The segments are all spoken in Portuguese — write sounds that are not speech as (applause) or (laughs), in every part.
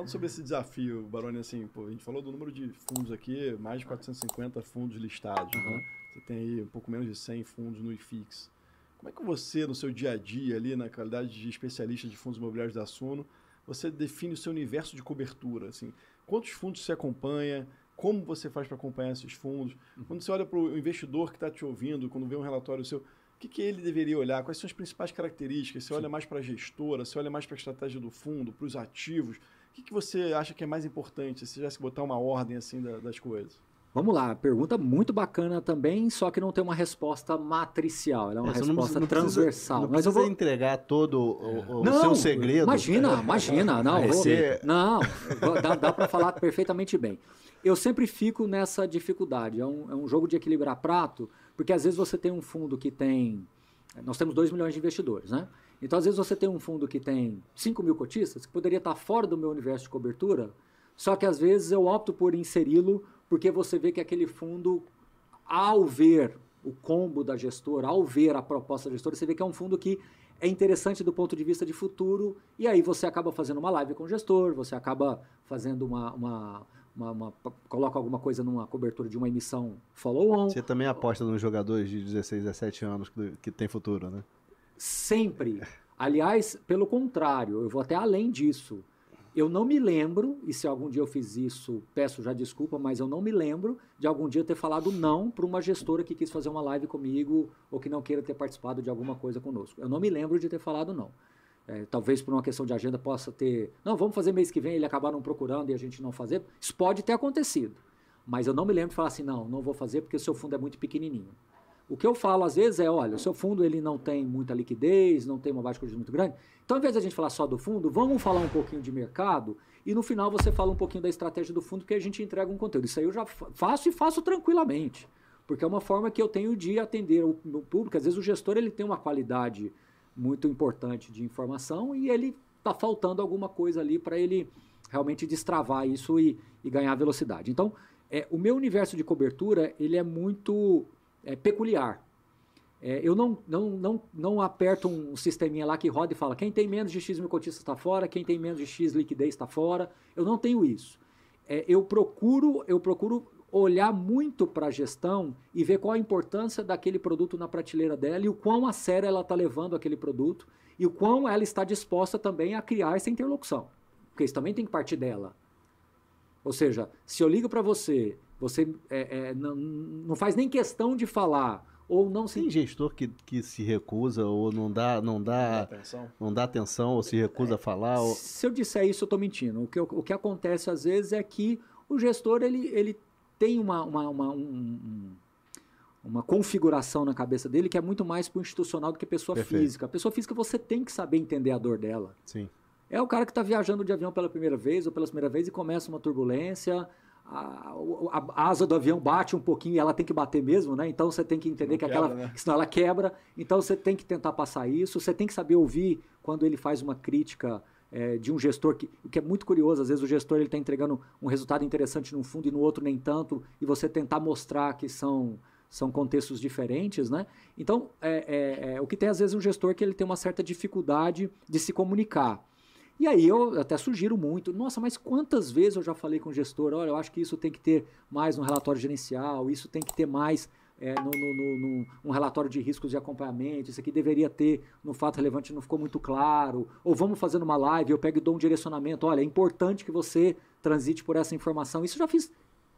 Falando sobre esse desafio, Baroni, assim, pô, a gente falou do número de fundos aqui, mais de 450 fundos listados. Uhum. Né? Você tem aí um pouco menos de 100 fundos no IFIX. Como é que você, no seu dia a dia, ali, na qualidade de especialista de fundos imobiliários da Suno, você define o seu universo de cobertura? Assim, quantos fundos você acompanha? Como você faz para acompanhar esses fundos? Uhum. Quando você olha para o investidor que está te ouvindo, quando vê um relatório seu, o que, que ele deveria olhar? Quais são as principais características? Você Sim. olha mais para a gestora? Você olha mais para a estratégia do fundo, para os ativos? O que, que você acha que é mais importante, se tivesse que botar uma ordem assim das coisas? Vamos lá, pergunta muito bacana também, só que não tem uma resposta matricial, ela é uma é, resposta não precisa, transversal. Não precisa, não precisa entregar todo o, o não, seu segredo. Imagina, (laughs) imagina, não, vou, ser... não, dá, dá para falar perfeitamente bem. Eu sempre fico nessa dificuldade, é um, é um jogo de equilibrar prato, porque às vezes você tem um fundo que tem, nós temos 2 milhões de investidores, né? Então, às vezes, você tem um fundo que tem 5 mil cotistas, que poderia estar fora do meu universo de cobertura, só que às vezes eu opto por inseri-lo porque você vê que aquele fundo, ao ver o combo da gestora, ao ver a proposta da gestora, você vê que é um fundo que é interessante do ponto de vista de futuro, e aí você acaba fazendo uma live com o gestor, você acaba fazendo uma, uma uma, uma, coloca alguma coisa numa cobertura de uma emissão follow-on. Você também aposta nos jogadores de 16, 17 anos que, que tem futuro, né? Sempre. Aliás, pelo contrário, eu vou até além disso. Eu não me lembro, e se algum dia eu fiz isso, peço já desculpa, mas eu não me lembro de algum dia ter falado não para uma gestora que quis fazer uma live comigo ou que não queira ter participado de alguma coisa conosco. Eu não me lembro de ter falado não. É, talvez por uma questão de agenda possa ter. Não, vamos fazer mês que vem, ele acabaram procurando e a gente não fazer. Isso pode ter acontecido. Mas eu não me lembro de falar assim, não, não vou fazer porque o seu fundo é muito pequenininho. O que eu falo às vezes é, olha, o seu fundo ele não tem muita liquidez, não tem uma baixa de muito grande. Então, ao invés de a gente falar só do fundo, vamos falar um pouquinho de mercado e no final você fala um pouquinho da estratégia do fundo que a gente entrega um conteúdo. Isso aí eu já faço e faço tranquilamente, porque é uma forma que eu tenho de atender o meu público. Às vezes o gestor ele tem uma qualidade muito importante de informação e ele está faltando alguma coisa ali para ele realmente destravar isso e, e ganhar velocidade. Então, é, o meu universo de cobertura ele é muito é, peculiar. É, eu não, não, não, não aperto um sisteminha lá que roda e fala quem tem menos de X mil cotistas está fora, quem tem menos de X liquidez está fora. Eu não tenho isso. É, eu procuro eu procuro olhar muito para a gestão e ver qual a importância daquele produto na prateleira dela e o quão a sério ela está levando aquele produto e o quão ela está disposta também a criar essa interlocução. Porque isso também tem que partir dela. Ou seja, se eu ligo para você você é, é, não, não faz nem questão de falar ou não se... Tem gestor que, que se recusa ou não dá, não dá, não dá atenção ou se recusa é, a falar. Ou... Se eu disser isso, eu estou mentindo. O que, o que acontece às vezes é que o gestor ele, ele tem uma, uma, uma, um, uma configuração na cabeça dele que é muito mais para o institucional do que pessoa Perfeito. física. A pessoa física você tem que saber entender a dor dela. Sim. É o cara que está viajando de avião pela primeira vez ou pela primeira vez e começa uma turbulência a, a, asa do avião bate um pouquinho e ela tem que bater mesmo, né? Então você tem que entender que quebra, aquela. Né? Senão ela quebra. Então você tem que tentar passar isso. Você tem que saber ouvir quando ele faz uma crítica é, de um gestor, que, o que é muito curioso, às vezes o gestor ele está entregando um resultado interessante num fundo e no outro nem tanto, e você tentar mostrar que são são contextos diferentes, né? Então, é, é, é, o que tem às vezes um gestor que ele tem uma certa dificuldade de se comunicar. E aí eu até sugiro muito, nossa, mas quantas vezes eu já falei com o gestor, olha, eu acho que isso tem que ter mais no relatório gerencial, isso tem que ter mais é, no, no, no, no, relatório de riscos de acompanhamento, isso aqui deveria ter no fato relevante, não ficou muito claro, ou vamos fazer numa live, eu pego e dou um direcionamento, olha, é importante que você transite por essa informação. Isso eu já fiz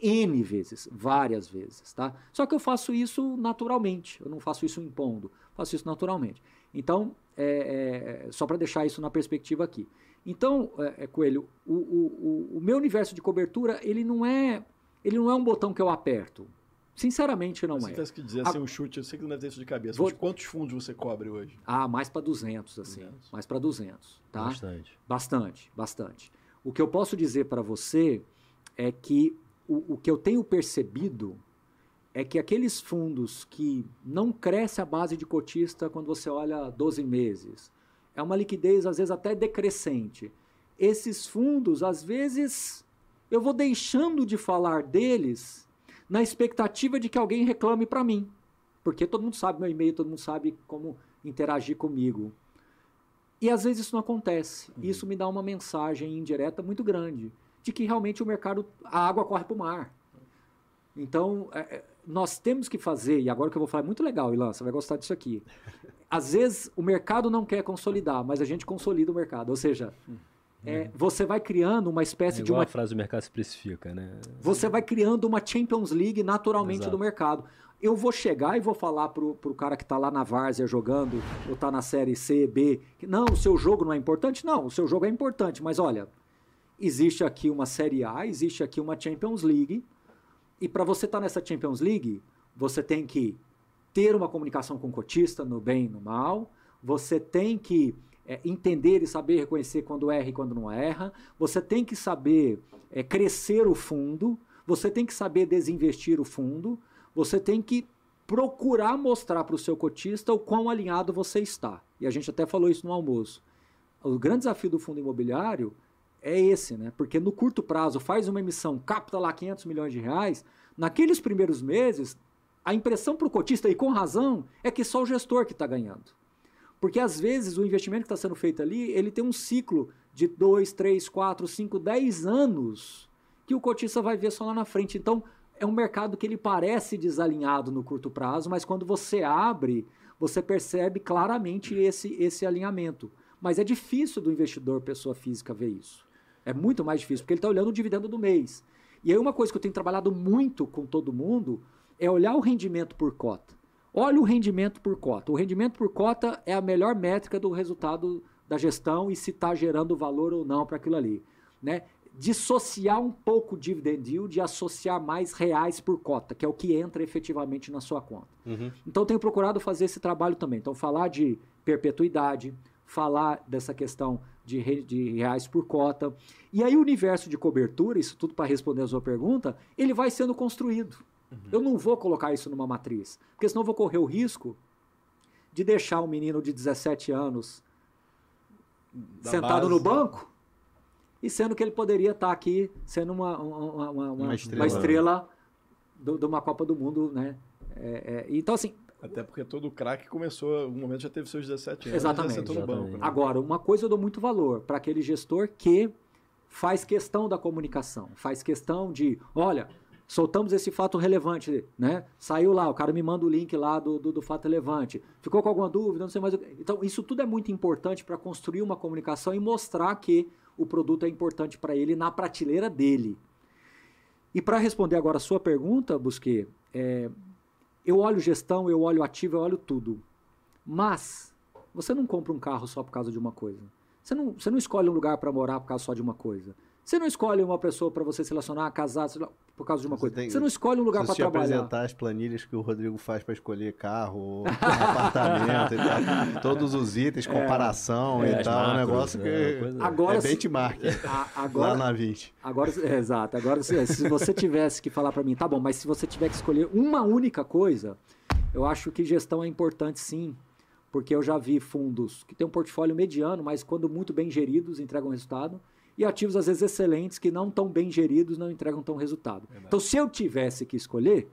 N vezes, várias vezes, tá? Só que eu faço isso naturalmente, eu não faço isso impondo, faço isso naturalmente. Então, é, é, só para deixar isso na perspectiva aqui. Então, é, é, Coelho, o, o, o, meu universo de cobertura, ele não é ele não é um botão que eu aperto. Sinceramente, não você é. Você que dizer assim, um chute, eu sei que não deve ter isso de cabeça, Vou... mas quantos fundos você cobre hoje? Ah, mais para 200, assim. 200. Mais para 200, tá? Bastante. Bastante, bastante. O que eu posso dizer para você é que o, o que eu tenho percebido é que aqueles fundos que não cresce a base de cotista quando você olha 12 meses, é uma liquidez às vezes até decrescente. Esses fundos, às vezes, eu vou deixando de falar deles na expectativa de que alguém reclame para mim. Porque todo mundo sabe meu e-mail, todo mundo sabe como interagir comigo. E às vezes isso não acontece. Uhum. Isso me dá uma mensagem indireta muito grande de que realmente o mercado, a água corre para o mar. Então, é, é, nós temos que fazer, e agora que eu vou falar, é muito legal, Ilan, você vai gostar disso aqui. (laughs) Às vezes o mercado não quer consolidar, mas a gente consolida o mercado. Ou seja, é, uhum. você vai criando uma espécie é de uma. a frase do mercado se especifica, né? Você vai criando uma Champions League naturalmente Exato. do mercado. Eu vou chegar e vou falar pro, pro cara que está lá na várzea jogando, ou está na série C, B, que não, o seu jogo não é importante? Não, o seu jogo é importante, mas olha, existe aqui uma série A, existe aqui uma Champions League, e para você estar tá nessa Champions League, você tem que ter uma comunicação com o cotista, no bem e no mal, você tem que é, entender e saber reconhecer quando erra e quando não erra, você tem que saber é, crescer o fundo, você tem que saber desinvestir o fundo, você tem que procurar mostrar para o seu cotista o quão alinhado você está. E a gente até falou isso no almoço. O grande desafio do fundo imobiliário é esse, né? Porque no curto prazo faz uma emissão, capta lá 500 milhões de reais, naqueles primeiros meses, a impressão para o cotista, e com razão, é que só o gestor que está ganhando. Porque às vezes o investimento que está sendo feito ali, ele tem um ciclo de 2, 3, 4, 5, 10 anos que o cotista vai ver só lá na frente. Então, é um mercado que ele parece desalinhado no curto prazo, mas quando você abre, você percebe claramente esse, esse alinhamento. Mas é difícil do investidor, pessoa física, ver isso. É muito mais difícil, porque ele está olhando o dividendo do mês. E aí uma coisa que eu tenho trabalhado muito com todo mundo é olhar o rendimento por cota. Olha o rendimento por cota. O rendimento por cota é a melhor métrica do resultado da gestão e se está gerando valor ou não para aquilo ali. Né? dissociar um pouco o dividend yield e associar mais reais por cota, que é o que entra efetivamente na sua conta. Uhum. Então, tenho procurado fazer esse trabalho também. Então, falar de perpetuidade, falar dessa questão de, re, de reais por cota. E aí, o universo de cobertura, isso tudo para responder a sua pergunta, ele vai sendo construído. Uhum. Eu não vou colocar isso numa matriz, porque senão eu vou correr o risco de deixar um menino de 17 anos da sentado base. no banco e sendo que ele poderia estar aqui sendo uma, uma, uma, uma estrela, uma estrela de uma Copa do Mundo, né? É, é, então, assim... Até porque todo craque começou, no momento já teve seus 17 anos. Exatamente. exatamente. Banco, né? Agora, uma coisa eu dou muito valor para aquele gestor que faz questão da comunicação, faz questão de, olha, soltamos esse fato relevante, né? Saiu lá, o cara me manda o link lá do, do, do fato relevante. Ficou com alguma dúvida? Não sei mais. Então, isso tudo é muito importante para construir uma comunicação e mostrar que o produto é importante para ele na prateleira dele. E para responder agora a sua pergunta, Busquet, é, eu olho gestão, eu olho ativo, eu olho tudo. Mas você não compra um carro só por causa de uma coisa. Você não, você não escolhe um lugar para morar por causa só de uma coisa. Você não escolhe uma pessoa para você se relacionar, casar, por causa de uma você coisa. Tem, você não escolhe um lugar para trabalhar. Se apresentar as planilhas que o Rodrigo faz para escolher carro, (laughs) apartamento e tal. Todos os itens, é. comparação é, e tal. Macros, um negócio que é, agora, é benchmark. A, agora, lá na 20. Agora, é, exato. Agora, se, se você tivesse que falar para mim, tá bom, mas se você tiver que escolher uma única coisa, eu acho que gestão é importante sim. Porque eu já vi fundos que têm um portfólio mediano, mas quando muito bem geridos, entregam resultado e ativos, às vezes, excelentes, que não tão bem geridos, não entregam tão resultado. Verdade. Então, se eu tivesse que escolher,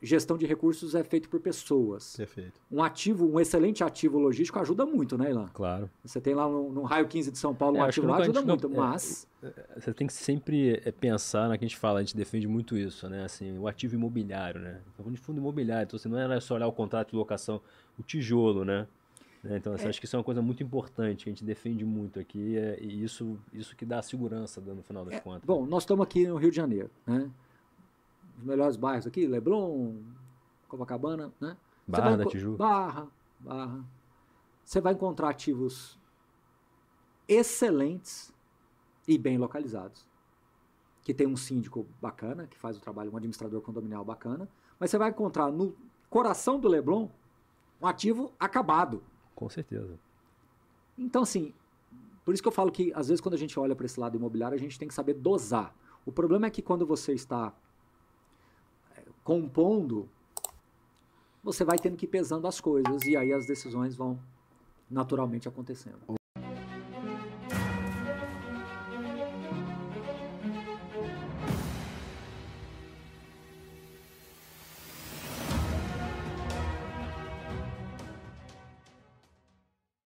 gestão de recursos é feito por pessoas. Perfeito. Um ativo, um excelente ativo logístico ajuda muito, né, Ilan? Claro. Você tem lá no, no raio 15 de São Paulo um é, ativo lá, ajuda muito, não, é, mas... É, você tem que sempre é, pensar na que a gente fala, a gente defende muito isso, né? Assim, o ativo imobiliário, né? Falando de fundo imobiliário, então você não é só olhar o contrato de locação, o tijolo, né? Né? Então, assim, é. acho que isso é uma coisa muito importante, que a gente defende muito aqui, é, e isso, isso que dá segurança no final das é, contas. Bom, nós estamos aqui no Rio de Janeiro, né? Os melhores bairros aqui, Leblon, Copacabana, né? Barra da Tijuca. Barra, Barra. Você vai encontrar ativos excelentes e bem localizados. Que tem um síndico bacana, que faz o trabalho, um administrador condominial bacana, mas você vai encontrar no coração do Leblon um ativo acabado. Com certeza. Então, assim, por isso que eu falo que, às vezes, quando a gente olha para esse lado imobiliário, a gente tem que saber dosar. O problema é que quando você está é, compondo, você vai tendo que ir pesando as coisas e aí as decisões vão naturalmente acontecendo.